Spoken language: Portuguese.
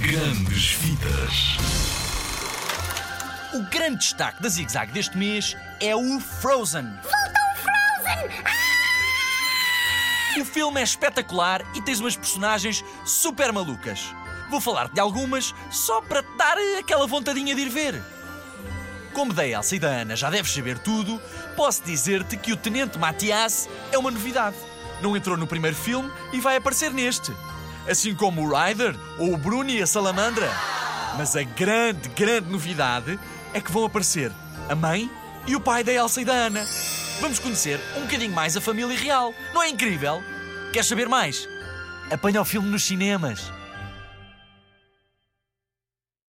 Grandes Vidas. O grande destaque da Zig Zag deste mês é o Frozen. Voltou Frozen! O filme é espetacular e tens umas personagens super malucas. Vou falar-te de algumas só para te dar aquela vontadinha de ir ver. Como da Elsa e da Ana já deves saber tudo, posso dizer-te que o Tenente Matias é uma novidade. Não entrou no primeiro filme e vai aparecer neste. Assim como o Ryder ou o Bruno e a Salamandra. Mas a grande, grande novidade é que vão aparecer a mãe e o pai da Elsa e da Ana. Vamos conhecer um bocadinho mais a família real. Não é incrível? Queres saber mais? Apanha o filme nos cinemas.